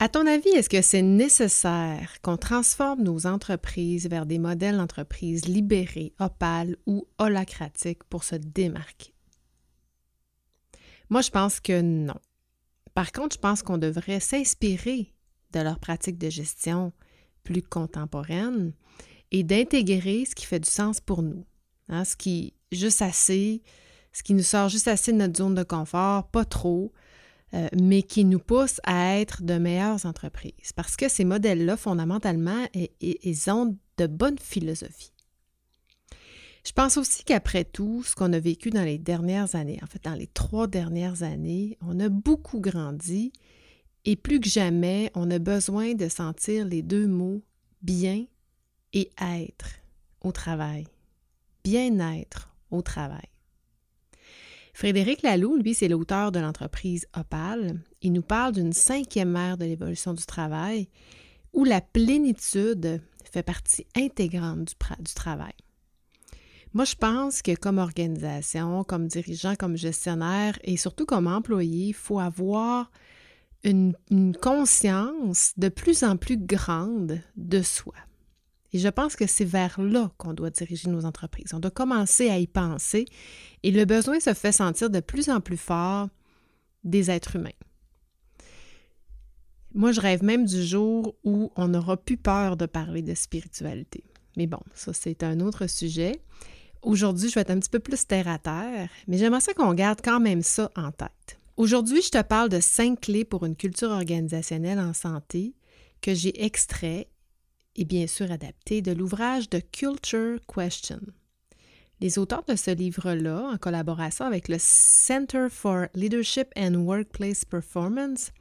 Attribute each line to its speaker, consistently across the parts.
Speaker 1: À ton avis, est-ce que c'est nécessaire qu'on transforme nos entreprises vers des modèles d'entreprise libérés, opales ou holacratiques pour se démarquer? Moi, je pense que non. Par contre, je pense qu'on devrait s'inspirer de leurs pratiques de gestion plus contemporaines et d'intégrer ce qui fait du sens pour nous. Hein, ce qui juste assez, ce qui nous sort juste assez de notre zone de confort, pas trop, euh, mais qui nous pousse à être de meilleures entreprises. Parce que ces modèles-là, fondamentalement, ils ont de bonnes philosophies. Je pense aussi qu'après tout, ce qu'on a vécu dans les dernières années, en fait dans les trois dernières années, on a beaucoup grandi et plus que jamais, on a besoin de sentir les deux mots bien et être au travail. Bien-être au travail. Frédéric Laloux, lui, c'est l'auteur de l'entreprise Opal. Il nous parle d'une cinquième ère de l'évolution du travail où la plénitude fait partie intégrante du, du travail. Moi, je pense que comme organisation, comme dirigeant, comme gestionnaire et surtout comme employé, il faut avoir une, conscience de plus en plus grande de soi. Et je pense que c'est vers là qu'on doit diriger nos entreprises. On doit commencer à y penser et le besoin se fait sentir de plus en plus fort des êtres humains. Moi, je rêve même du jour où on n'aura plus peur de parler de spiritualité. Mais bon, ça, c'est un autre sujet. Aujourd'hui, je vais être un petit peu plus terre à terre, mais j'aimerais ça qu'on garde quand même ça en tête. Aujourd'hui, je te parle de cinq clés pour une culture organisationnelle en santé que j'ai extrait et bien sûr adapté de l'ouvrage de Culture Question. Les auteurs de ce livre-là, en collaboration avec le Center for Leadership and Workplace Performance,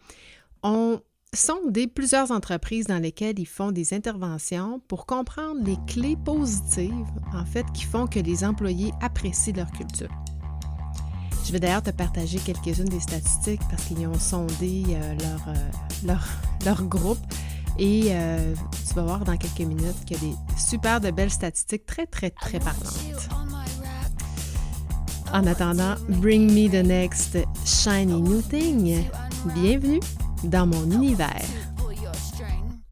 Speaker 1: ont sondé plusieurs entreprises dans lesquelles ils font des interventions pour comprendre les clés positives, en fait, qui font que les employés apprécient leur culture. Je vais d'ailleurs te partager quelques-unes des statistiques parce qu'ils ont sondé euh, leur, euh, leur, leur, groupe et euh, tu vas voir dans quelques minutes qu'il y a des super de belles statistiques très, très, très parlantes. En attendant, bring me the next shiny new thing. Bienvenue dans mon univers.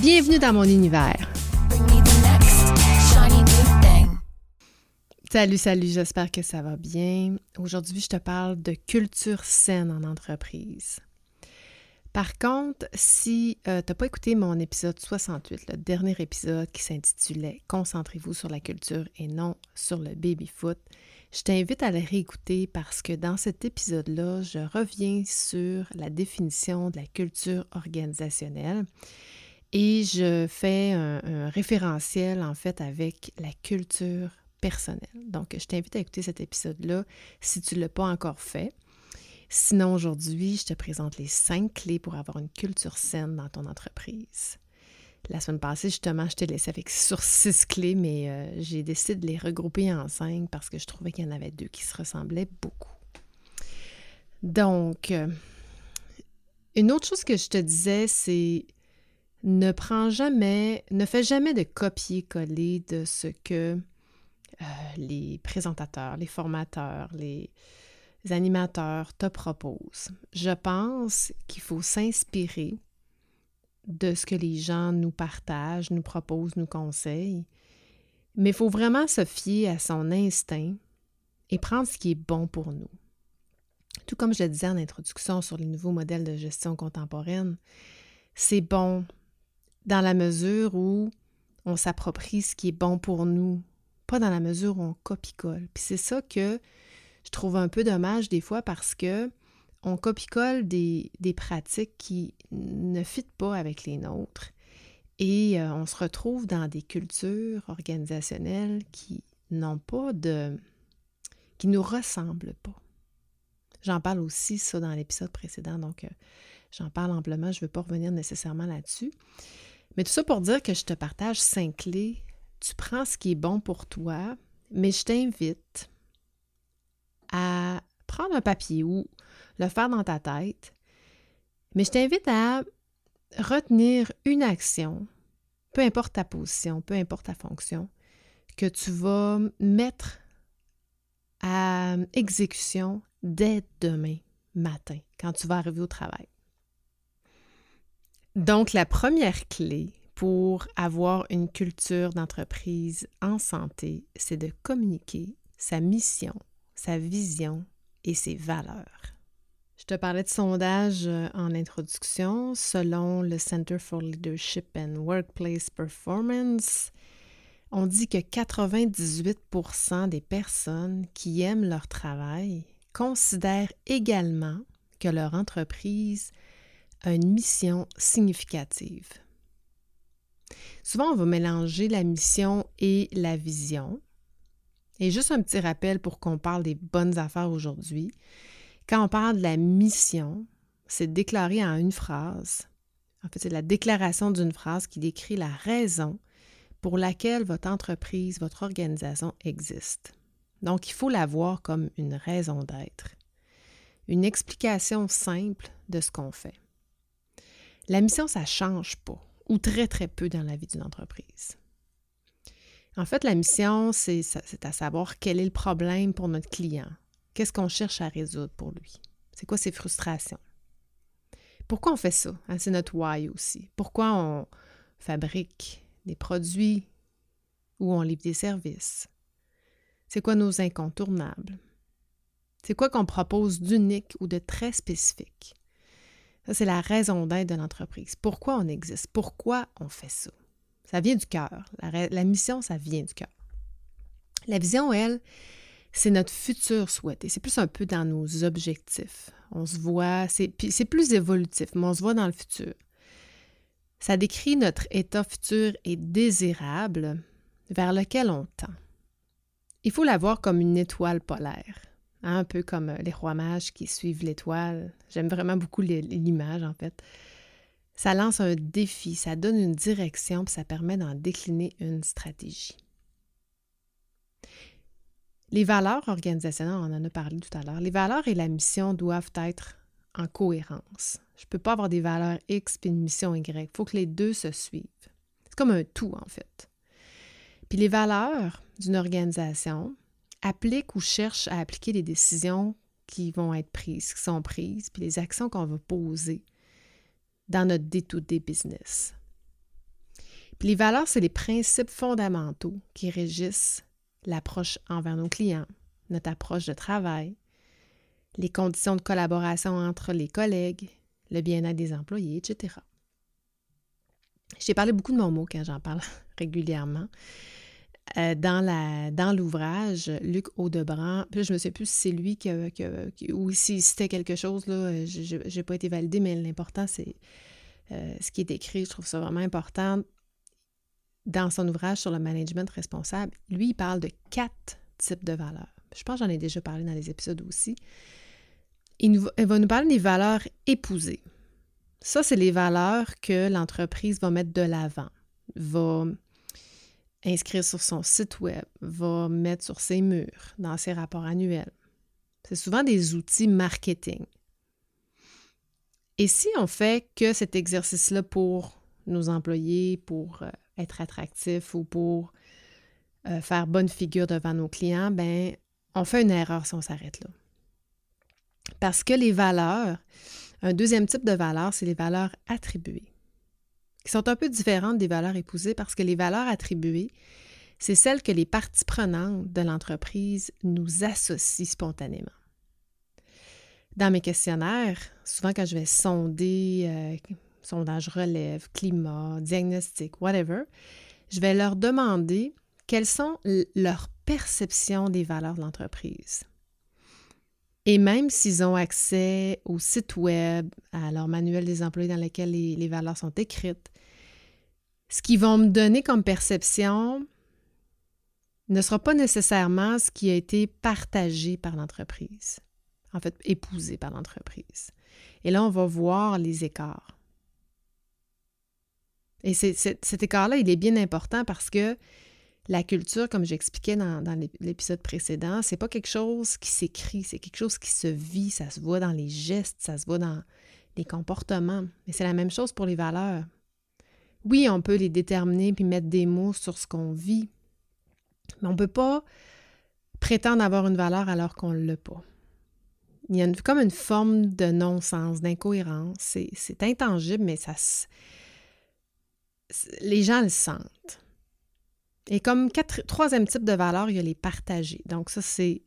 Speaker 1: Bienvenue dans mon univers. Salut, salut, j'espère que ça va bien. Aujourd'hui, je te parle de culture saine en entreprise. Par contre, si euh, tu n'as pas écouté mon épisode 68, le dernier épisode qui s'intitulait Concentrez-vous sur la culture et non sur le baby-foot, je t'invite à le réécouter parce que dans cet épisode-là, je reviens sur la définition de la culture organisationnelle et je fais un, référentiel en fait avec la culture personnelle. Donc, je t'invite à écouter cet épisode-là si tu ne l'as pas encore fait. Sinon, aujourd'hui, je te présente les cinq clés pour avoir une culture saine dans ton entreprise. La semaine passée, justement, je t'ai laissé avec sur six clés, mais euh, j'ai décidé de les regrouper en cinq parce que je trouvais qu'il y en avait deux qui se ressemblaient beaucoup. Donc, euh, une autre chose que je te disais, c'est ne prends jamais, ne fais jamais de copier-coller de ce que euh, les présentateurs, les formateurs, les animateurs te proposent. Je pense qu'il faut s'inspirer de ce que les gens nous partagent, nous proposent, nous conseillent. Mais il faut vraiment se fier à son instinct et prendre ce qui est bon pour nous. Tout comme je le disais en introduction sur les nouveaux modèles de gestion contemporaine, c'est bon dans la mesure où on s'approprie ce qui est bon pour nous, pas dans la mesure où on copie-colle. Puis c'est ça que je trouve un peu dommage des fois parce que on copie-colle des, pratiques qui ne fitent pas avec les nôtres et euh, on se retrouve dans des cultures organisationnelles qui n'ont pas de... qui nous ressemblent pas. J'en parle aussi ça dans l'épisode précédent, donc euh, J'en parle amplement, je ne veux pas revenir nécessairement là-dessus. Mais tout ça pour dire que je te partage cinq clés. Tu prends ce qui est bon pour toi, mais je t'invite à prendre un papier ou le faire dans ta tête. Mais je t'invite à retenir une action, peu importe ta position, peu importe ta fonction, que tu vas mettre à exécution dès demain matin, quand tu vas arriver au travail. Donc, la première clé pour avoir une culture d'entreprise en santé, c'est de communiquer sa mission, sa vision et ses valeurs. Je te parlais de sondage euh, en introduction. Selon le Center for Leadership and Workplace Performance, on dit que 98 des personnes qui aiment leur travail considèrent également que leur entreprise une mission significative. Souvent, on va mélanger la mission et la vision. Et juste un petit rappel pour qu'on parle des bonnes affaires aujourd'hui. Quand on parle de la mission, c'est déclaré en une phrase. En fait, c'est la déclaration d'une phrase qui décrit la raison pour laquelle votre entreprise, votre organisation existe. Donc, il faut la voir comme une raison d'être, une explication simple de ce qu'on fait. La mission, ça ne change pas, ou très, très peu dans la vie d'une entreprise. En fait, la mission, c'est à savoir quel est le problème pour notre client, Qu'est-ce qu'on cherche à résoudre pour lui? C'est quoi ses frustrations? Pourquoi on fait ça? Hein, c'est notre why aussi. Pourquoi on fabrique des produits ou on livre des services? C'est quoi nos incontournables? C'est quoi qu'on propose d'unique ou de très spécifique? Ça, c'est la raison d'être de l'entreprise. Pourquoi on existe? Pourquoi on fait ça? Ça vient du cœur. La, mission, ça vient du cœur. La vision, elle, c'est notre futur souhait. c'est plus un peu dans nos objectifs. On se voit, c'est, plus évolutif, mais on se voit dans le futur. Ça décrit notre état futur et désirable vers lequel on tend. Il faut la voir comme une étoile polaire, hein, un peu comme les rois mages qui suivent l'étoile. J'aime vraiment beaucoup l'image, en fait. Ça lance un défi, ça donne une direction, puis ça permet d'en décliner une stratégie. Les valeurs organisationnelles, on en a parlé tout à l'heure, les valeurs et la mission doivent être en cohérence. Je ne peux pas avoir des valeurs X puis une mission Y. Il faut que les deux se suivent. C'est comme un tout, en fait. Puis les valeurs d'une organisation appliquent ou cherchent à appliquer les décisions qui vont être prises, qui sont prises, puis les actions qu'on va poser dans notre day-to-day business. Puis les valeurs, c'est les principes fondamentaux qui régissent l'approche envers nos clients, notre approche de travail, les conditions de collaboration entre les collègues, le bien-être des employés, etc. J'ai parlé beaucoup de mon mot quand j'en parle régulièrement. Euh, dans, la, dans l'ouvrage, Luc Audebran, je ne sais plus si c'est lui qui, ou si c'était quelque chose, là, je n'ai pas été validé, mais l'important, c'est euh, ce qui est écrit. Je trouve ça vraiment important dans son ouvrage sur le management responsable, lui, il parle de quatre types de valeurs. Je pense j'en ai déjà parlé dans les épisodes aussi. Il, va nous parler des valeurs épousées. Ça, c'est les valeurs que l'entreprise va mettre de l'avant, va inscrire sur son site web, va mettre sur ses murs, dans ses rapports annuels. C'est souvent des outils marketing. Et si on fait que cet exercice-là pour nos employés, pour euh, être attractif ou pour euh, faire bonne figure devant nos clients, ben on fait une erreur si on s'arrête là. Parce que les valeurs, un deuxième type de valeurs, c'est les valeurs attribuées, qui sont un peu différentes des valeurs épousées parce que les valeurs attribuées, c'est celles que les parties prenantes de l'entreprise nous associent spontanément. Dans mes questionnaires, souvent quand je vais sonder euh, sondage relève, climat, diagnostic, whatever, je vais leur demander quelles sont leurs perceptions des valeurs de l'entreprise. Et même s'ils ont accès au site web, à leur manuel des employés dans lequel les, valeurs sont écrites, ce qu'ils vont me donner comme perception ne sera pas nécessairement ce qui a été partagé par l'entreprise, en fait épousé par l'entreprise. Et là, on va voir les écarts. Et cet écart-là, il est bien important parce que la culture, comme j'expliquais dans, l'épisode précédent, c'est pas quelque chose qui s'écrit, c'est quelque chose qui se vit, ça se voit dans les gestes, ça se voit dans les comportements. Mais c'est la même chose pour les valeurs. Oui, on peut les déterminer puis mettre des mots sur ce qu'on vit, mais on ne peut pas prétendre avoir une valeur alors qu'on ne l'a pas. Il y a comme une forme de non-sens, d'incohérence. C'est intangible, mais ça les gens le sentent. Et comme troisième type de valeur, il y a les partagés. Donc ça, c'est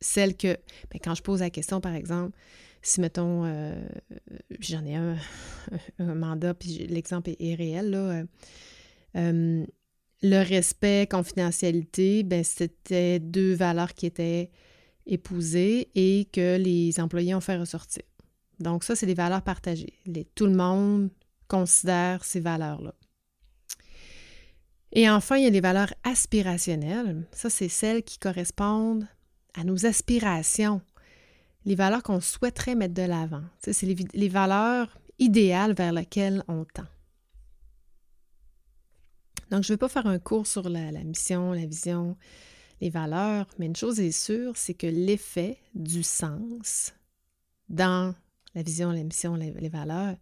Speaker 1: celle que, ben, quand je pose la question, par exemple, si, mettons, euh, j'en ai un, un, mandat, puis l'exemple est, réel, là, euh, euh, le respect, confidentialité, ben, c'était deux valeurs qui étaient épousées et que les employés ont fait ressortir. Donc ça, c'est des valeurs partagées. tout le monde considère ces valeurs-là. Et enfin, il y a les valeurs aspirationnelles. Ça, c'est celles qui correspondent à nos aspirations, les valeurs qu'on souhaiterait mettre de l'avant. C'est les, valeurs idéales vers lesquelles on tend. Donc, je ne vais pas faire un cours sur la, mission, la vision, les valeurs, mais une chose est sûre, c'est que l'effet du sens dans la vision, la mission, les, valeurs,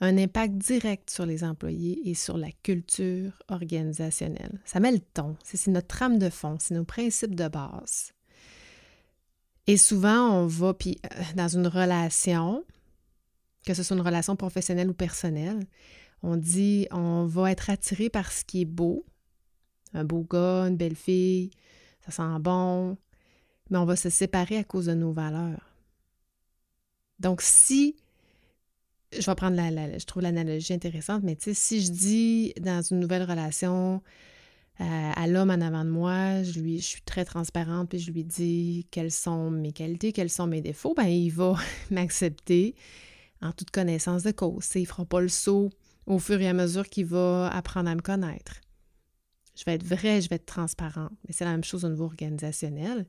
Speaker 1: un impact direct sur les employés et sur la culture organisationnelle. Ça met le ton, c'est notre trame de fond, c'est nos principes de base. Et souvent, on va, puis euh, dans une relation, que ce soit une relation professionnelle ou personnelle, on dit on va être attiré par ce qui est beau. Un beau gars, une belle fille, ça sent bon, mais on va se séparer à cause de nos valeurs. Donc, si, je vais prendre la, je trouve l'analogie intéressante, mais tu sais, si je dis dans une nouvelle relation, euh, à l'homme en avant de moi, je, lui, je suis très transparente, puis je lui dis quelles sont mes qualités, quels sont mes défauts, ben il va m'accepter en toute connaissance de cause. Il ne fera pas le saut au fur et à mesure qu'il va apprendre à me connaître. Je vais être vraie, je vais être transparente. Mais c'est la même chose au niveau organisationnel.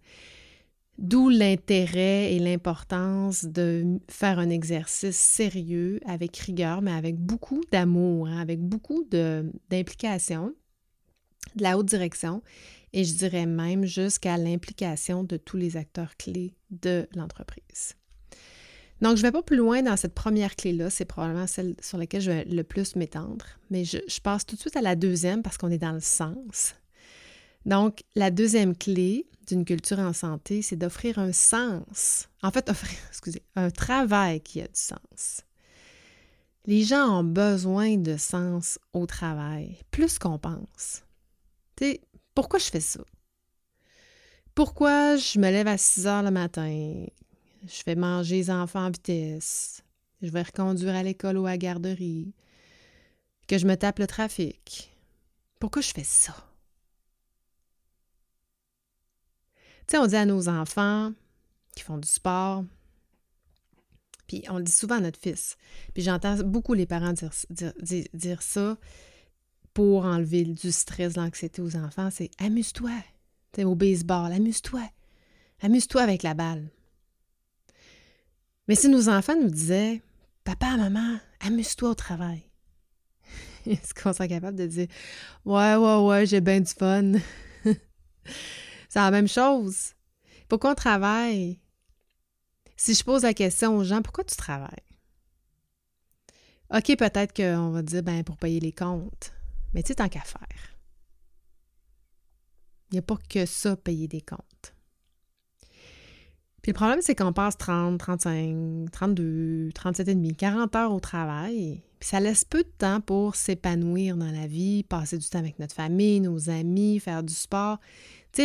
Speaker 1: D'où l'intérêt et l'importance de faire un exercice sérieux, avec rigueur, mais avec beaucoup d'amour, hein, avec beaucoup d'implication de la haute direction et je dirais même jusqu'à l'implication de tous les acteurs clés de l'entreprise. Donc, je ne vais pas plus loin dans cette première clé-là, c'est probablement celle sur laquelle je vais le plus m'étendre, mais je, passe tout de suite à la deuxième parce qu'on est dans le sens. Donc, la deuxième clé d'une culture en santé, c'est d'offrir un sens, en fait, offrir, excusez, un travail qui a du sens. Les gens ont besoin de sens au travail, plus qu'on pense pourquoi je fais ça? Pourquoi je me lève à 6 heures le matin? Je fais manger les enfants en vitesse. Je vais reconduire à l'école ou à la garderie. Que je me tape le trafic. Pourquoi je fais ça? Tu sais, on dit à nos enfants qui font du sport, puis on le dit souvent à notre fils, puis j'entends beaucoup les parents dire, ça, pour enlever du stress, de l'anxiété aux enfants, c'est amuse-toi. Au baseball, amuse-toi. Amuse-toi avec la balle. Mais si nos enfants nous disaient Papa, maman, amuse-toi au travail. Est-ce qu'on serait capable de dire Ouais, ouais, ouais, j'ai bien du fun? C'est la même chose. Pourquoi on travaille? Si je pose la question aux gens, pourquoi tu travailles? OK, peut-être qu'on va dire ben pour payer les comptes. Mais tu sais, tant qu'à faire. Il n'y a pas que ça, payer des comptes. Puis le problème, c'est qu'on passe 30, 35, 32, 37 et demi, 40 heures au travail. Puis ça laisse peu de temps pour s'épanouir dans la vie, passer du temps avec notre famille, nos amis, faire du sport.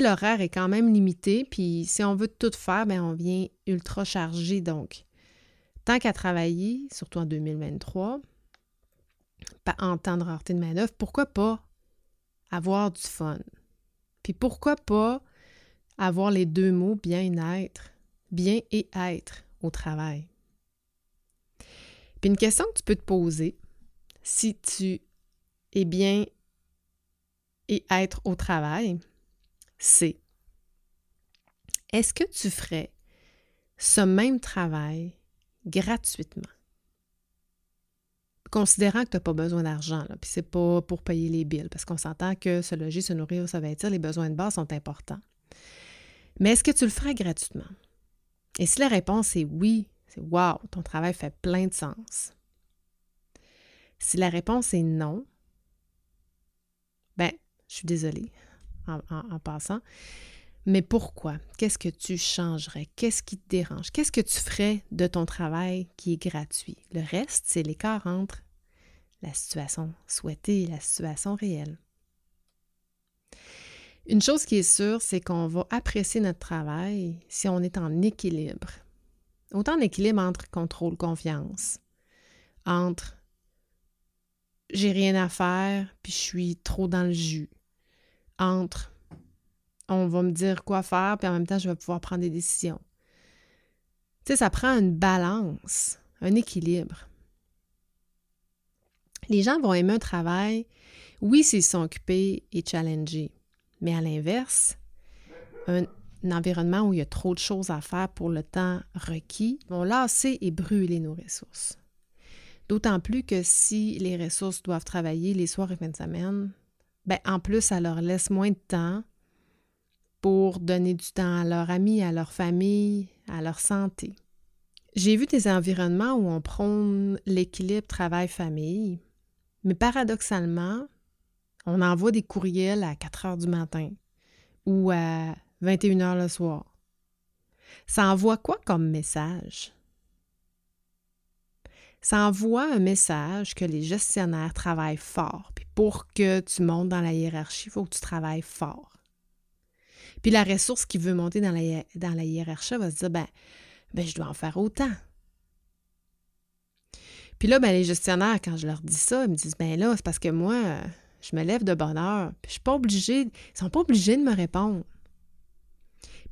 Speaker 1: L'horaire est quand même limité. Puis si on veut tout faire, bien, on vient ultra chargé. Donc, tant qu'à travailler, surtout en 2023, en temps de rareté de main pourquoi pas avoir du fun? Puis pourquoi pas avoir les deux mots bien-être, bien et être au travail? Puis une question que tu peux te poser si tu es bien et être au travail, c'est est-ce que tu ferais ce même travail gratuitement? Considérant que tu n'as pas besoin d'argent, puis c'est pas pour payer les billes, parce qu'on s'entend que se loger, se nourrir, se vêtir, les besoins de base sont importants. Mais est-ce que tu le ferais gratuitement? Et si la réponse est oui, c'est wow, ton travail fait plein de sens. Si la réponse est non, ben, je suis désolée en, passant, mais pourquoi? Qu'est-ce que tu changerais? Qu'est-ce qui te dérange? Qu'est-ce que tu ferais de ton travail qui est gratuit? Le reste, c'est l'écart entre la situation souhaitée et la situation réelle. Une chose qui est sûre, c'est qu'on va apprécier notre travail si on est en équilibre. Autant en équilibre entre contrôle, confiance, entre j'ai rien à faire, puis je suis trop dans le jus, entre on va me dire quoi faire, puis en même temps, je vais pouvoir prendre des décisions. Tu sais, ça prend une balance, un équilibre. Les gens vont aimer un travail, oui, s'ils sont occupés et challengés. Mais à l'inverse, un, environnement où il y a trop de choses à faire pour le temps requis vont lasser et brûler nos ressources. D'autant plus que si les ressources doivent travailler les soirs et fins de semaine, ben en plus, ça leur laisse moins de temps pour donner du temps à leurs amis, à leur famille, à leur santé. J'ai vu des environnements où on prône l'équilibre travail-famille, mais paradoxalement, on envoie des courriels à 4 heures du matin ou à 21 heures le soir. Ça envoie quoi comme message? Ça envoie un message que les gestionnaires travaillent fort. Puis pour que tu montes dans la hiérarchie, il faut que tu travailles fort. Puis la ressource qui veut monter dans la, hiérarchie va se dire ben, ben, je dois en faire autant. Puis là, ben, les gestionnaires, quand je leur dis ça, ils me disent ben là, c'est parce que moi, je me lève de bonne heure, puis je suis pas obligée, ils sont pas obligés de me répondre.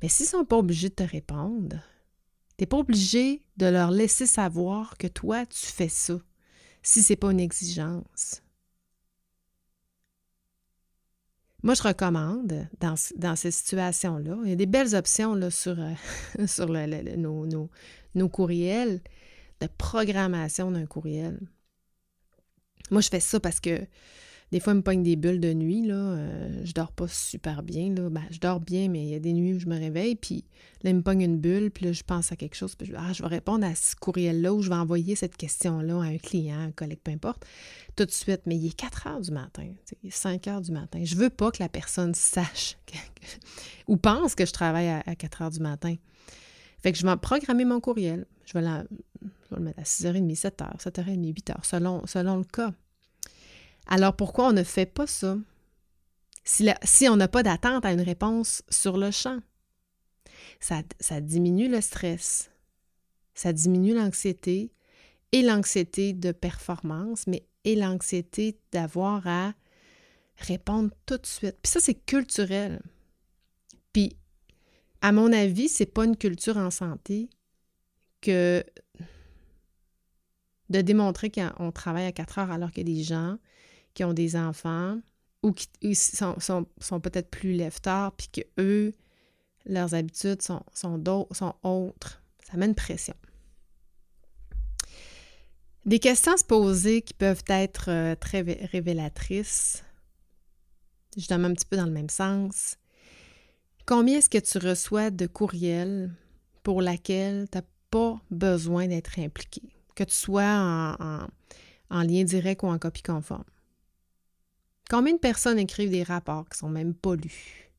Speaker 1: Mais s'ils sont pas obligés de te répondre, tu n'es pas obligé de leur laisser savoir que toi, tu fais ça, si c'est pas une exigence. Moi, je recommande dans, ces situations-là, il y a des belles options là, sur, euh, sur nos, nos courriels, de programmation d'un courriel. Moi, je fais ça parce que des fois, il me pogne des bulles de nuit. Là. Euh, je dors pas super bien. Là. Ben, je dors bien, mais il y a des nuits où je me réveille. Puis là, il me pogne une bulle. Puis là, je pense à quelque chose. Puis je, ah, je vais répondre à ce courriel-là ou je vais envoyer cette question-là à un client, un collègue, peu importe, tout de suite. Mais il est 4 heures du matin. Il est 5 heures du matin. Je veux pas que la personne sache ou pense que je travaille à, 4 heures du matin. Fait que je vais programmer mon courriel. Je vais, le mettre à 6h30, 7h, 7h30, 8h, selon, selon le cas. Alors pourquoi on ne fait pas ça? Si, on n'a pas d'attente à une réponse sur le champ, ça, diminue le stress, ça diminue l'anxiété et l'anxiété de performance, mais et l'anxiété d'avoir à répondre tout de suite. Puis ça, c'est culturel. Puis, à mon avis, c'est pas une culture en santé que de démontrer qu'on travaille à 4 heures alors que les gens qui ont des enfants ou qui sont, sont, peut-être plus lève-tard, puis que eux, leurs habitudes sont, sont, sont autres. Ça met une pression. Des questions à se poser qui peuvent être euh, très révélatrices, justement un petit peu dans le même sens. Combien est-ce que tu reçois de courriels pour laquelle tu n'as pas besoin d'être impliqué, que tu sois en, en lien direct ou en copie conforme? Combien de personnes écrivent des rapports qui sont même pas lus?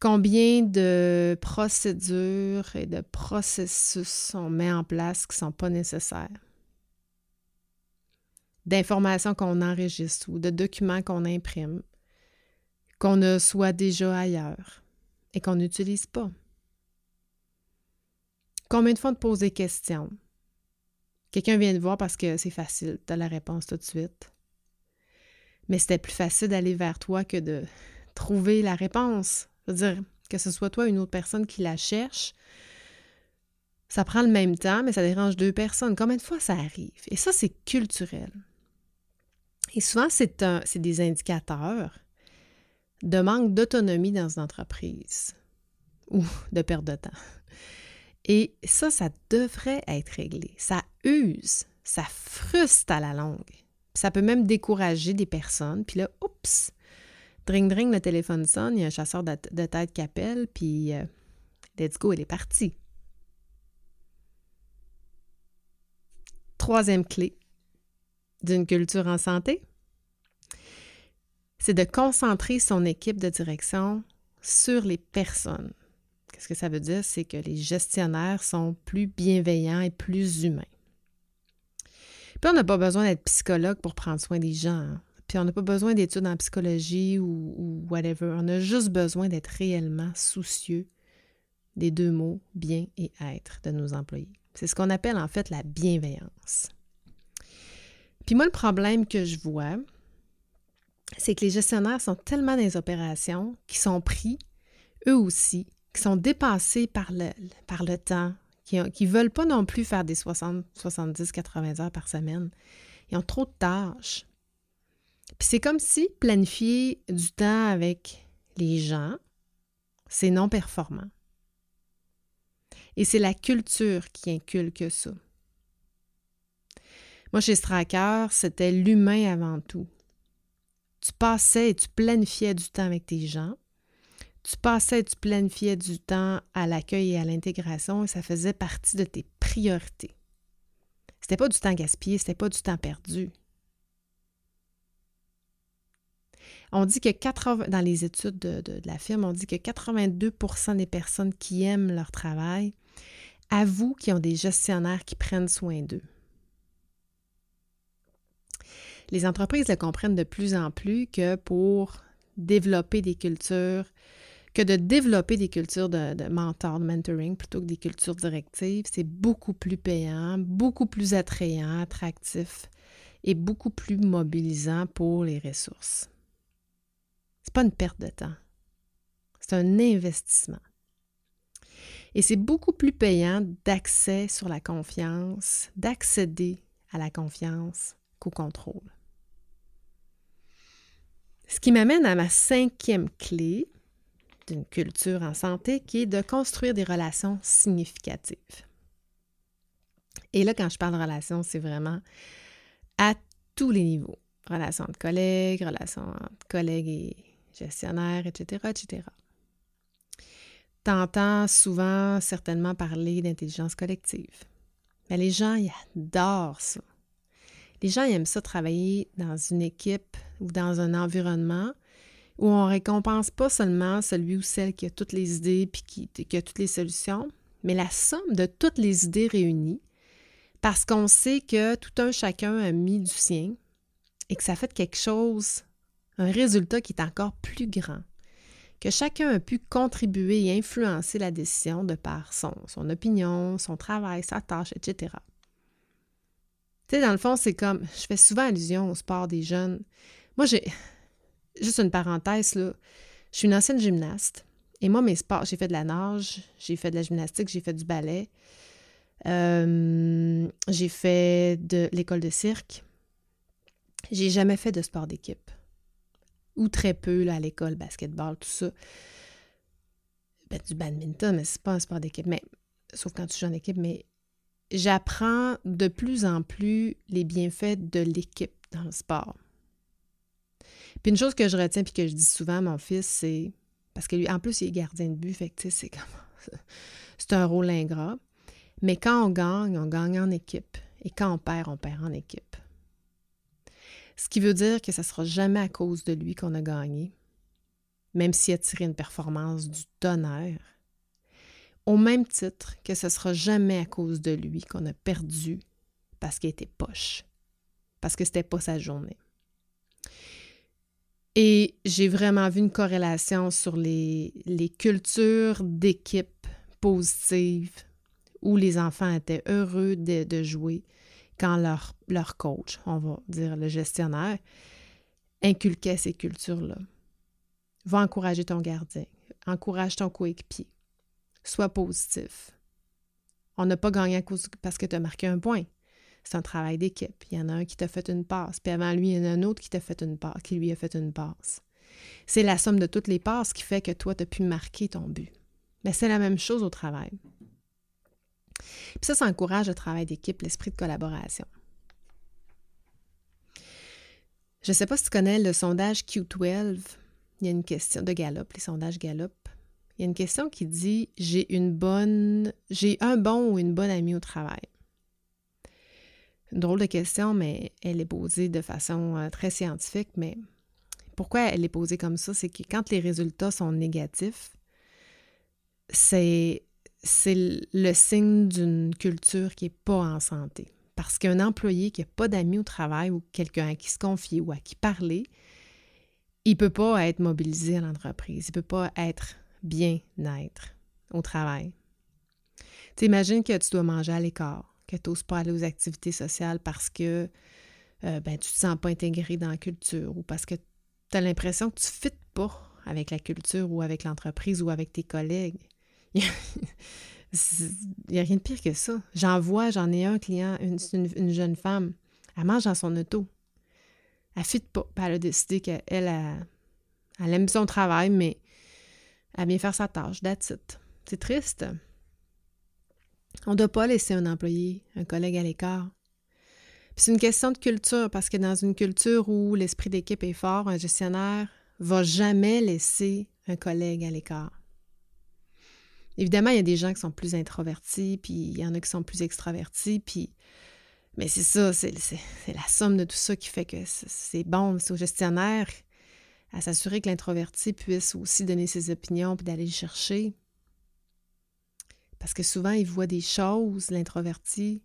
Speaker 1: Combien de procédures et de processus sont mis en place qui ne sont pas nécessaires? D'informations qu'on enregistre ou de documents qu'on imprime, qu'on ne soit déjà ailleurs et qu'on n'utilise pas? Combien de fois de poser des questions? Quelqu'un vient de voir parce que c'est facile, tu as la réponse tout de suite mais c'était plus facile d'aller vers toi que de trouver la réponse. Je veux dire, que ce soit toi ou une autre personne qui la cherche, ça prend le même temps, mais ça dérange deux personnes. Combien de fois ça arrive? Et ça, c'est culturel. Et souvent, c'est des indicateurs de manque d'autonomie dans une entreprise ou de perte de temps. Et ça, ça devrait être réglé. Ça use, ça frustre à la longue. Ça peut même décourager des personnes. Puis là, oups, dring dring, le téléphone sonne, il y a un chasseur de, tête qui appelle, puis euh, let's go, il est parti. Troisième clé d'une culture en santé, c'est de concentrer son équipe de direction sur les personnes. Qu'est-ce que ça veut dire? C'est que les gestionnaires sont plus bienveillants et plus humains. Puis on n'a pas besoin d'être psychologue pour prendre soin des gens. Hein. Puis on n'a pas besoin d'études en psychologie ou, whatever. On a juste besoin d'être réellement soucieux des deux mots bien et être de nos employés. C'est ce qu'on appelle en fait la bienveillance. Puis moi, le problème que je vois, c'est que les gestionnaires sont tellement dans les opérations qu'ils sont pris, eux aussi, qui sont dépassés par le, par le temps, qui ne veulent pas non plus faire des 60, 70, 80 heures par semaine. Ils ont trop de tâches. Puis c'est comme si planifier du temps avec les gens, c'est non performant. Et c'est la culture qui inculque ça. Moi, chez Stracker, c'était l'humain avant tout. Tu passais et tu planifiais du temps avec tes gens. Tu passais tu planifiais du temps à l'accueil et à l'intégration et ça faisait partie de tes priorités. C'était pas du temps gaspillé, c'était pas du temps perdu. On dit que 80, dans les études de, de, la firme, on dit que 82% des personnes qui aiment leur travail avouent qu'ils ont des gestionnaires qui prennent soin d'eux les entreprises le comprennent de plus en plus que pour développer des cultures, que de développer des cultures de, mentor, de mentoring, plutôt que des cultures directives, c'est beaucoup plus payant, beaucoup plus attrayant, attractif et beaucoup plus mobilisant pour les ressources. C'est pas une perte de temps. C'est un investissement. Et c'est beaucoup plus payant d'accès sur la confiance, d'accéder à la confiance qu'au contrôle. Ce qui m'amène à ma cinquième clé d'une culture en santé qui est de construire des relations significatives. Et là, quand je parle de relations, c'est vraiment à tous les niveaux. Relations de collègues, relations entre collègues et gestionnaires, etc., etc. T'entends souvent certainement parler d'intelligence collective. Mais les gens, ils adorent ça. Les gens aiment ça travailler dans une équipe ou dans un environnement où on récompense pas seulement celui ou celle qui a toutes les idées puis qui, a toutes les solutions, mais la somme de toutes les idées réunies, parce qu'on sait que tout un chacun a mis du sien et que ça fait quelque chose, un résultat qui est encore plus grand, que chacun a pu contribuer et influencer la décision de par son, son opinion, son travail, sa tâche, etc. Tu sais, dans le fond, c'est comme, je fais souvent allusion au sport des jeunes. Moi, j'ai, juste une parenthèse, là, je suis une ancienne gymnaste. Et moi, mes sports, j'ai fait de la nage, j'ai fait de la gymnastique, j'ai fait du ballet, euh, j'ai fait de l'école de cirque. J'ai jamais fait de sport d'équipe. Ou très peu, là, à l'école, basketball, tout ça. Ben, du badminton, mais c'est pas un sport d'équipe. Mais, sauf quand tu joues en équipe, mais j'apprends de plus en plus les bienfaits de l'équipe dans le sport. Puis une chose que je retiens puis que je dis souvent à mon fils, c'est parce que lui, en plus, il est gardien de but, fait que c'est comme c'est un rôle ingrat. Mais quand on gagne, on gagne en équipe. Et quand on perd, on perd en équipe. Ce qui veut dire que ce ne sera jamais à cause de lui qu'on a gagné, même s'il a tiré une performance du tonnerre au même titre que ce sera jamais à cause de lui qu'on a perdu parce qu'il était poche, parce que c'était pas sa journée. Et j'ai vraiment vu une corrélation sur les, cultures d'équipe positives où les enfants étaient heureux de, de jouer quand leur, leur coach, on va dire le gestionnaire, inculquait ces cultures-là. Va encourager ton gardien, encourage ton coéquipier, Sois positif. On n'a pas gagné à cause parce que tu as marqué un point. C'est un travail d'équipe. Il y en a un qui t'a fait une passe, puis avant lui, il y en a un autre qui t'a fait une passe, qui lui a fait une passe. C'est la somme de toutes les passes qui fait que toi, tu as pu marquer ton but. Mais c'est la même chose au travail. Puis ça, ça encourage le travail d'équipe, l'esprit de collaboration. Je ne sais pas si tu connais le sondage Q12. Il y a une question de Gallup, les sondages Gallup. Il y a une question qui dit J'ai une bonne, j'ai un bon ou une bonne amie au travail. Une drôle de question, mais elle est posée de façon euh, très scientifique. Mais pourquoi elle est posée comme ça? C'est que quand les résultats sont négatifs, c'est le signe d'une culture qui n'est pas en santé. Parce qu'un employé qui n'a pas d'amis au travail ou quelqu'un à qui se confier ou à qui parler, il ne peut pas être mobilisé à l'entreprise. Il ne peut pas être bien-être au travail. Tu imagines que tu dois manger à l'écart, que tu n'oses pas aller aux activités sociales parce que euh, ben, tu ne te sens pas intégré dans la culture ou parce que tu as l'impression que tu ne fites pas avec la culture ou avec l'entreprise ou avec tes collègues. Il n'y a, rien de pire que ça. J'en vois, j'en ai un client, une, une, jeune femme, elle mange dans son auto. Elle ne pas. Elle a décidé qu'elle elle, elle aime son travail, mais elle vient faire sa tâche. That's. C'est triste. On ne doit pas laisser un employé, un collègue à l'écart. C'est une question de culture, parce que dans une culture où l'esprit d'équipe est fort, un gestionnaire va jamais laisser un collègue à l'écart. Évidemment, il y a des gens qui sont plus introvertis, puis il y en a qui sont plus extravertis, puis mais c'est ça, c'est la somme de tout ça qui fait que c'est bon. C'est au gestionnaire à s'assurer que l'introverti puisse aussi donner ses opinions puis d'aller le chercher. Parce que souvent, il voit des choses, l'introverti,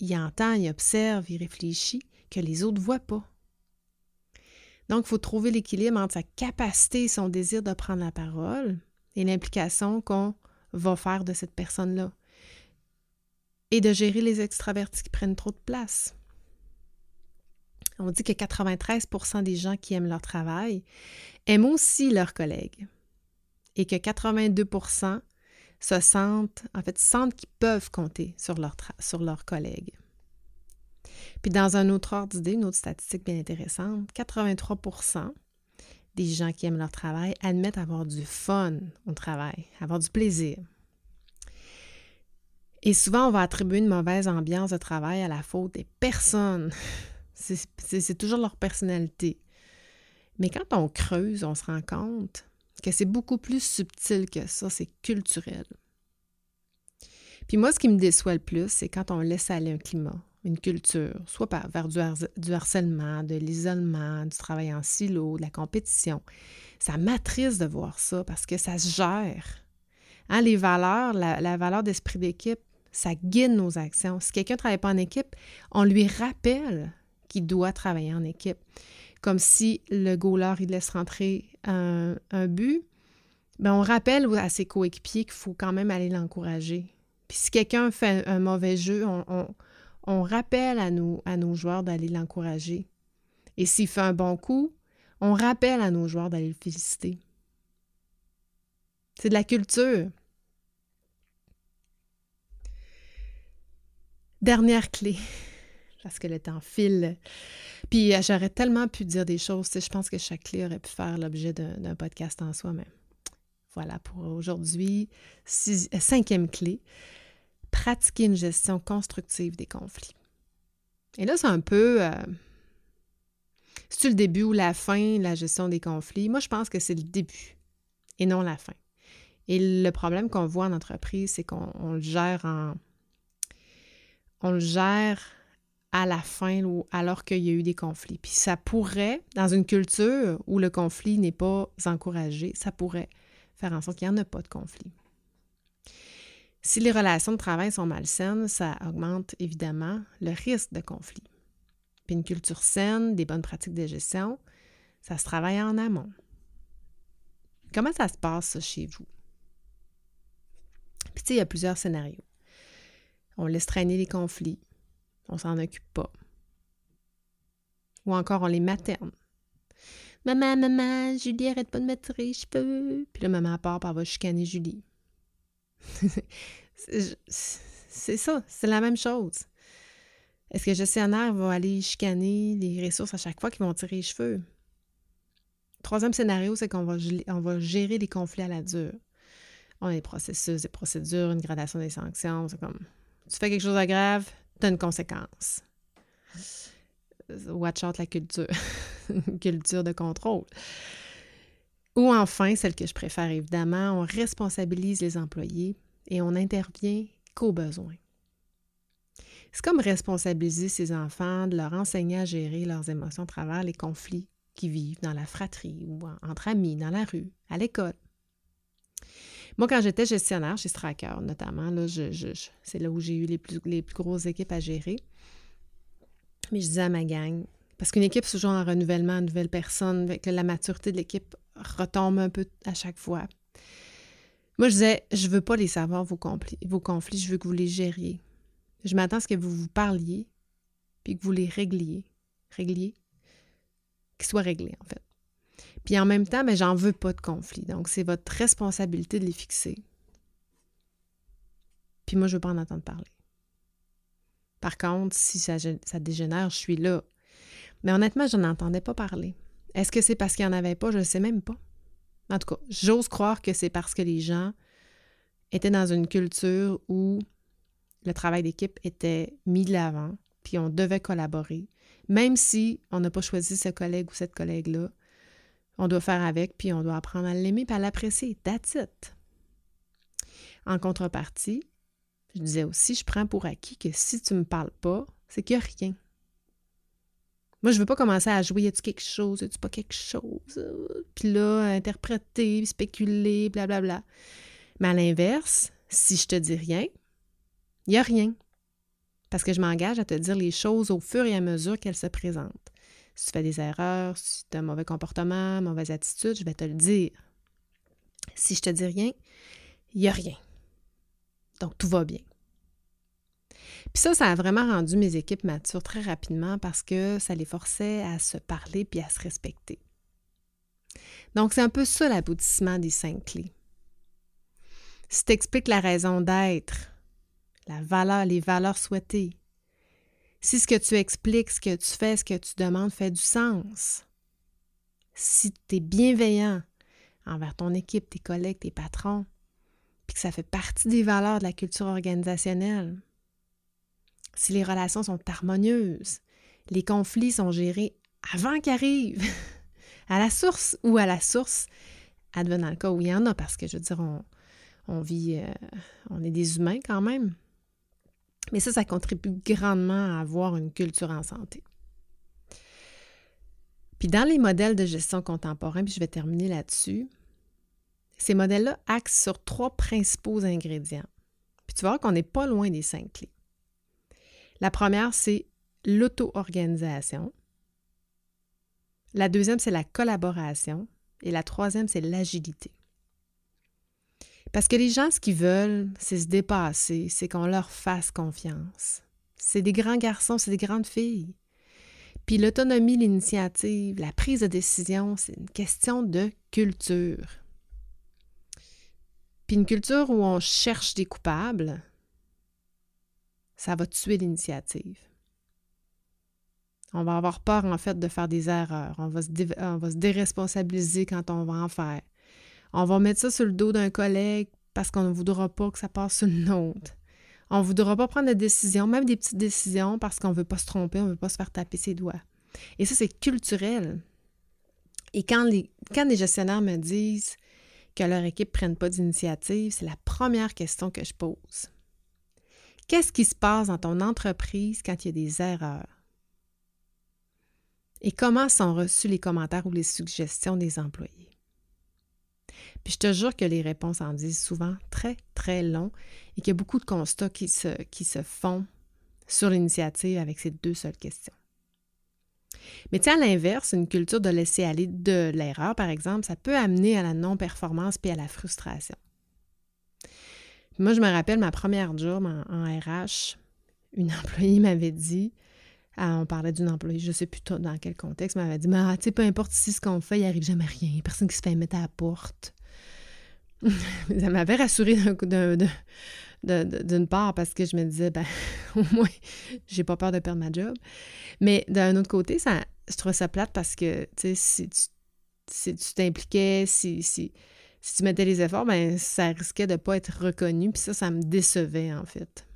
Speaker 1: il entend, il observe, il réfléchit, que les autres ne voient pas. Donc, il faut trouver l'équilibre entre sa capacité et son désir de prendre la parole et l'implication qu'on va faire de cette personne-là. Et de gérer les extravertis qui prennent trop de place. On dit que 93% des gens qui aiment leur travail aiment aussi leurs collègues et que 82 se sentent, en fait, sentent qu'ils peuvent compter sur, leur sur leurs collègues. Puis dans un autre ordre d'idée, une autre statistique bien intéressante, 83% des gens qui aiment leur travail admettent avoir du fun au travail, avoir du plaisir. Et souvent, on va attribuer une mauvaise ambiance de travail à la faute des personnes. C'est toujours leur personnalité. Mais quand on creuse, on se rend compte que c'est beaucoup plus subtil que ça, c'est culturel. Puis moi, ce qui me déçoit le plus, c'est quand on laisse aller un climat, une culture, soit par, vers du, harcèlement, de l'isolement, du travail en silo, de la compétition. Ça m'attriste de voir ça parce que ça se gère. Hein, les valeurs, la, valeur d'esprit d'équipe, ça guide nos actions. Si quelqu'un ne travaille pas en équipe, on lui rappelle qu'il doit travailler en équipe comme si le goaler, il laisse rentrer un, but, bien, on rappelle à ses coéquipiers qu'il faut quand même aller l'encourager. Puis si quelqu'un fait un mauvais jeu, on, rappelle à, nous, à nos joueurs d'aller l'encourager. Et s'il fait un bon coup, on rappelle à nos joueurs d'aller le féliciter. C'est de la culture. Dernière clé, parce que le temps file. Puis euh, j'aurais tellement pu dire des choses. Je pense que chaque clé aurait pu faire l'objet d'un podcast en soi, mais voilà pour aujourd'hui. Euh, cinquième clé, pratiquer une gestion constructive des conflits. Et là, c'est un peu... Euh, c'est-tu le début ou la fin, la gestion des conflits? Moi, je pense que c'est le début et non la fin. Et le problème qu'on voit en entreprise, c'est qu'on le gère en... On le gère à la fin ou alors qu'il y a eu des conflits. Puis ça pourrait, dans une culture où le conflit n'est pas encouragé, ça pourrait faire en sorte qu'il n'y en a pas de conflit. Si les relations de travail sont malsaines, ça augmente évidemment le risque de conflit. Puis une culture saine, des bonnes pratiques de gestion, ça se travaille en amont. Comment ça se passe chez vous? Puis tu sais, il y a plusieurs scénarios. On laisse traîner les conflits, on s'en occupe pas. Ou encore, on les materne. Maman, maman, Julie, arrête pas de mettre les cheveux. Puis là, maman part, elle va chicaner Julie. c'est ça, c'est la même chose. Est-ce que le gestionnaire va aller chicaner les ressources à chaque fois qu'ils vont tirer les cheveux? troisième scénario, c'est qu'on va, va gérer les conflits à la dure. On a des processus, des procédures, une gradation des sanctions. C'est comme, tu fais quelque chose de grave, tu as une conséquence. Watch out la culture. culture de contrôle. Ou enfin, celle que je préfère évidemment, on responsabilise les employés et on intervient qu'aux besoins. C'est comme responsabiliser ses enfants, de leur enseigner à gérer leurs émotions à travers les conflits qu'ils vivent dans la fratrie ou entre amis, dans la rue, à l'école. Moi, quand j'étais gestionnaire chez Stracker, notamment, là, c'est là où j'ai eu les plus, grosses équipes à gérer. Mais je disais à ma gang, parce qu'une équipe, c'est toujours un renouvellement, une nouvelle personne, que la maturité de l'équipe retombe un peu à chaque fois. Moi, je disais, je veux pas les savoir, vos, vos conflits, je veux que vous les gériez. Je m'attends à ce que vous vous parliez, puis que vous les régliez. Régliez? Qu'ils soient réglés, en fait. Puis en même temps, mais ben, j'en veux pas de conflit. Donc, c'est votre responsabilité de les fixer. Puis moi, je veux pas en entendre parler. Par contre, si ça, ça dégénère, je suis là. Mais honnêtement, je n'en entendais pas parler. Est-ce que c'est parce qu'il n'y en avait pas? Je ne sais même pas. En tout cas, j'ose croire que c'est parce que les gens étaient dans une culture où le travail d'équipe était mis de l'avant, puis on devait collaborer. Même si on n'a pas choisi ce collègue ou cette collègue-là, on doit faire avec, puis on doit apprendre à l'aimer et à l'apprécier. That's it. En contrepartie, je disais aussi, je prends pour acquis que si tu ne me parles pas, c'est qu'il n'y a rien. Moi, je veux pas commencer à jouer, y a-tu quelque chose, y a-tu pas quelque chose, puis là, interpréter, spéculer, blablabla. Bla, bla. Mais à l'inverse, si je te dis rien, il y a rien. Parce que je m'engage à te dire les choses au fur et à mesure qu'elles se présentent. Si tu fais des erreurs, si tu as un mauvais comportement, mauvaise attitude, je vais te le dire. Si je te dis rien, il n'y a rien. Donc, tout va bien. Puis ça, ça a vraiment rendu mes équipes matures très rapidement parce que ça les forçait à se parler puis à se respecter. Donc, c'est un peu ça l'aboutissement des cinq clés. Si tu expliques la raison d'être, la valeur, les valeurs souhaitées, si ce que tu expliques, ce que tu fais, ce que tu demandes fait du sens, si tu es bienveillant envers ton équipe, tes collègues, tes patrons, puis que ça fait partie des valeurs de la culture organisationnelle, si les relations sont harmonieuses, les conflits sont gérés avant qu'ils arrivent, à la source ou à la source, advenant le cas où il y en a, parce que je veux dire, on, vit, euh, on est des humains quand même. Mais ça, ça contribue grandement à avoir une culture en santé. Puis dans les modèles de gestion contemporains, puis je vais terminer là-dessus, ces modèles-là axent sur trois principaux ingrédients. Puis tu vas voir qu'on n'est pas loin des cinq clés. La première, c'est l'auto-organisation. La deuxième, c'est la collaboration. Et la troisième, c'est l'agilité. Parce que les gens, ce qu'ils veulent, c'est se dépasser, c'est qu'on leur fasse confiance. C'est des grands garçons, c'est des grandes filles. Puis l'autonomie, l'initiative, la prise de décision, c'est une question de culture. Puis une culture où on cherche des coupables, ça va tuer l'initiative. On va avoir peur, en fait, de faire des erreurs. On va, se déresponsabiliser quand on va en faire. On va mettre ça sur le dos d'un collègue parce qu'on ne voudra pas que ça passe sur le nôtre. On ne voudra pas prendre des décisions, même des petites décisions, parce qu'on ne veut pas se tromper, on ne veut pas se faire taper ses doigts. Et ça, c'est culturel. Et quand les, quand les gestionnaires me disent que leur équipe ne prenne pas d'initiative, c'est la première question que je pose. Qu'est-ce qui se passe dans ton entreprise quand il y a des erreurs? Et comment sont reçus les commentaires ou les suggestions des employés? Puis je te jure que les réponses en disent souvent très, très long et qu'il y a beaucoup de constats qui se, qui se font sur l'initiative avec ces deux seules questions. Mais tiens, à l'inverse, une culture de laisser aller de l'erreur, par exemple, ça peut amener à la non-performance puis à la frustration. Moi, je me rappelle ma première job en, RH, une employée m'avait dit, ah, on parlait d'une employée, je ne sais plus dans quel contexte, m'avait dit, mais ah, tu sais, peu importe ici ce qu'on fait, il arrive jamais rien, personne qui se fait mettre à la porte. ça m'avait rassurée d'une part parce que je me disais, ben, au moins, j'ai pas peur de perdre ma job. Mais d'un autre côté, ça, je trouvais ça plate parce que, si tu si t'impliquais, si, si si tu mettais les efforts, ben ça risquait de ne pas être reconnu, puis ça, ça me décevait en fait.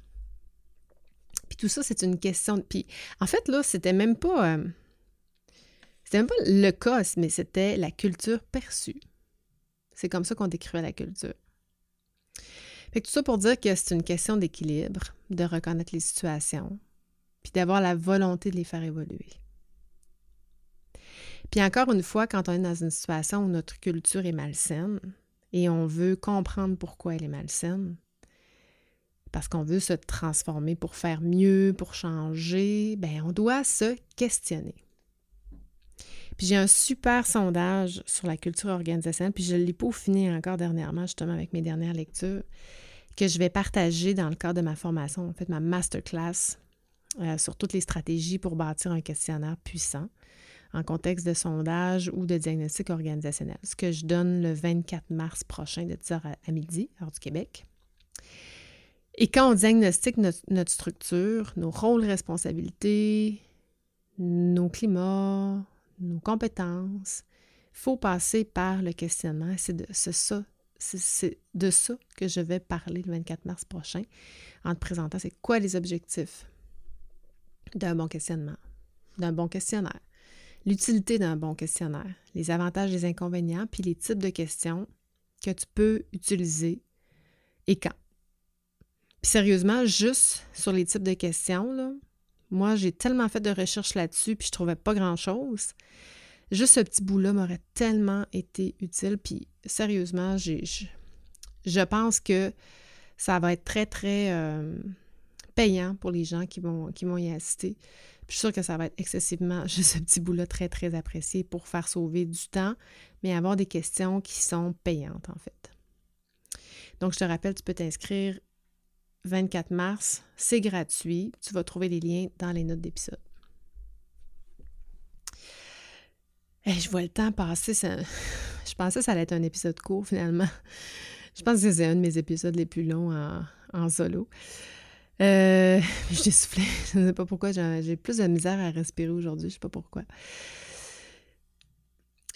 Speaker 1: Puis tout ça, c'est une question. Puis en fait, là, c'était même pas. Euh, c'était même pas le cas, mais c'était la culture perçue. C'est comme ça qu'on décrivait la culture. Fait que tout ça pour dire que c'est une question d'équilibre, de reconnaître les situations, puis d'avoir la volonté de les faire évoluer. Puis encore une fois, quand on est dans une situation où notre culture est malsaine et on veut comprendre pourquoi elle est malsaine, parce qu'on veut se transformer pour faire mieux, pour changer, ben on doit se questionner. Puis j'ai un super sondage sur la culture organisationnelle, puis je l'ai peaufiné encore dernièrement, justement, avec mes dernières lectures, que je vais partager dans le cadre de ma formation, en fait, ma masterclass euh, sur toutes les stratégies pour bâtir un questionnaire puissant en contexte de sondage ou de diagnostic organisationnel, ce que je donne le 24 mars prochain de 10h à midi, heure du Québec. Et quand on diagnostique notre, structure, nos rôles, responsabilités, nos climats, nos compétences, il faut passer par le questionnement. C'est de ça, c'est de ça que je vais parler le 24 mars prochain en te présentant c'est quoi les objectifs d'un bon questionnement, d'un bon questionnaire, l'utilité d'un bon questionnaire, les avantages, les inconvénients, puis les types de questions que tu peux utiliser et quand. Puis sérieusement, juste sur les types de questions, moi, j'ai tellement fait de recherches là-dessus, puis je trouvais pas grand-chose. Juste ce petit bout-là m'aurait tellement été utile. Puis sérieusement, j'ai, je, pense que ça va être très, très euh, payant pour les gens qui vont, qui vont y assister. je suis sûre que ça va être excessivement, juste ce petit bout-là, très, très apprécié pour faire sauver du temps, mais avoir des questions qui sont payantes, en fait. Donc, je te rappelle, tu peux t'inscrire 24 mars. C'est gratuit. Tu vas trouver les liens dans les notes d'épisode. je vois le temps passer. Je pensais que ça allait être un épisode court finalement. Je pense que c'est un de mes épisodes les plus longs en, solo. Euh, je soufflé. Je ne sais pas pourquoi. J'ai plus de misère à respirer aujourd'hui. Je ne sais pas pourquoi.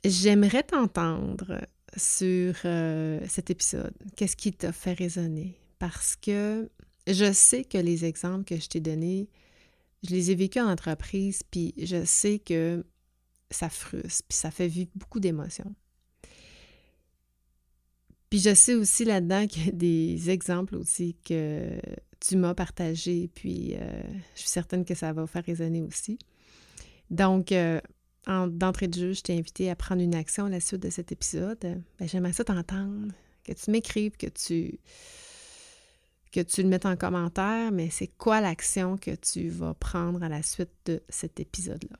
Speaker 1: J'aimerais t'entendre sur euh, cet épisode. Qu'est-ce qui t'a fait résonner? Parce que je sais que les exemples que je t'ai donnés, je les ai vécus en entreprise, puis je sais que ça frustre, puis ça fait vivre beaucoup d'émotions. Puis je sais aussi là-dedans qu'il y a des exemples aussi que tu m'as partagés, puis euh, je suis certaine que ça va faire résonner aussi. Donc, euh, d'entrée de jeu, je t'ai invité à prendre une action à la suite de cet épisode. Ben, J'aimerais ça t'entendre, que tu m'écrives, que tu que tu le mettes en commentaire, mais c'est quoi l'action que tu vas prendre à la suite de cet épisode-là?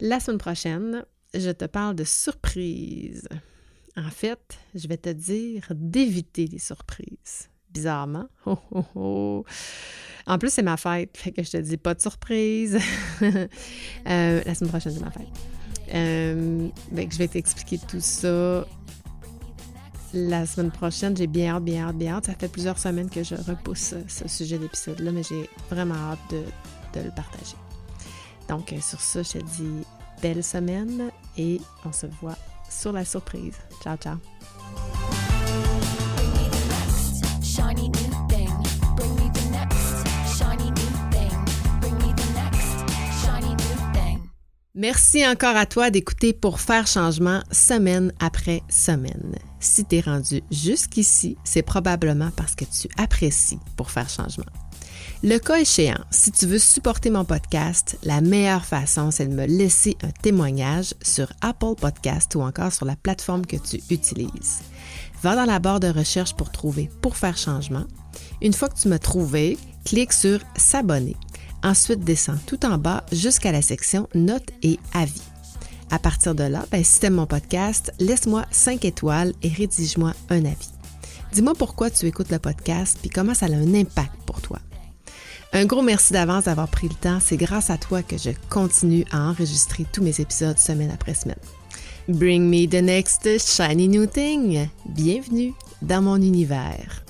Speaker 1: La semaine prochaine, je te parle de surprises. En fait, je vais te dire d'éviter les surprises. Bizarrement. En plus, c'est ma fête, fait que je te dis pas de surprise. Euh, la semaine prochaine, c'est ma fête. Euh, je vais t'expliquer tout ça la semaine prochaine. J'ai bien hâte, bien hâte, bien hâte. Ça fait plusieurs semaines que je repousse ce sujet d'épisode-là, mais j'ai vraiment hâte de, de, le partager. Donc, euh, sur ça, je te dis belle semaine et on se voit sur la surprise. Ciao, ciao. Merci encore à toi d'écouter pour faire changement semaine après semaine. Si tu es rendu jusqu'ici, c'est probablement parce que tu apprécies pour faire changement. Le cas échéant, si tu veux supporter mon podcast, la meilleure façon, c'est de me laisser un témoignage sur Apple Podcast ou encore sur la plateforme que tu utilises. Va dans la barre de recherche pour trouver Pour faire changement. Une fois que tu m'as trouvé, clique sur S'abonner Ensuite, descends tout en bas jusqu'à la section Notes et avis. À partir de là, ben, si tu mon podcast, laisse-moi 5 étoiles et rédige-moi un avis. Dis-moi pourquoi tu écoutes le podcast puis comment ça a un impact pour toi. Un gros merci d'avance d'avoir pris le temps. C'est grâce à toi que je continue à enregistrer tous mes épisodes semaine après semaine. Bring me the next shiny new thing. Bienvenue dans mon univers.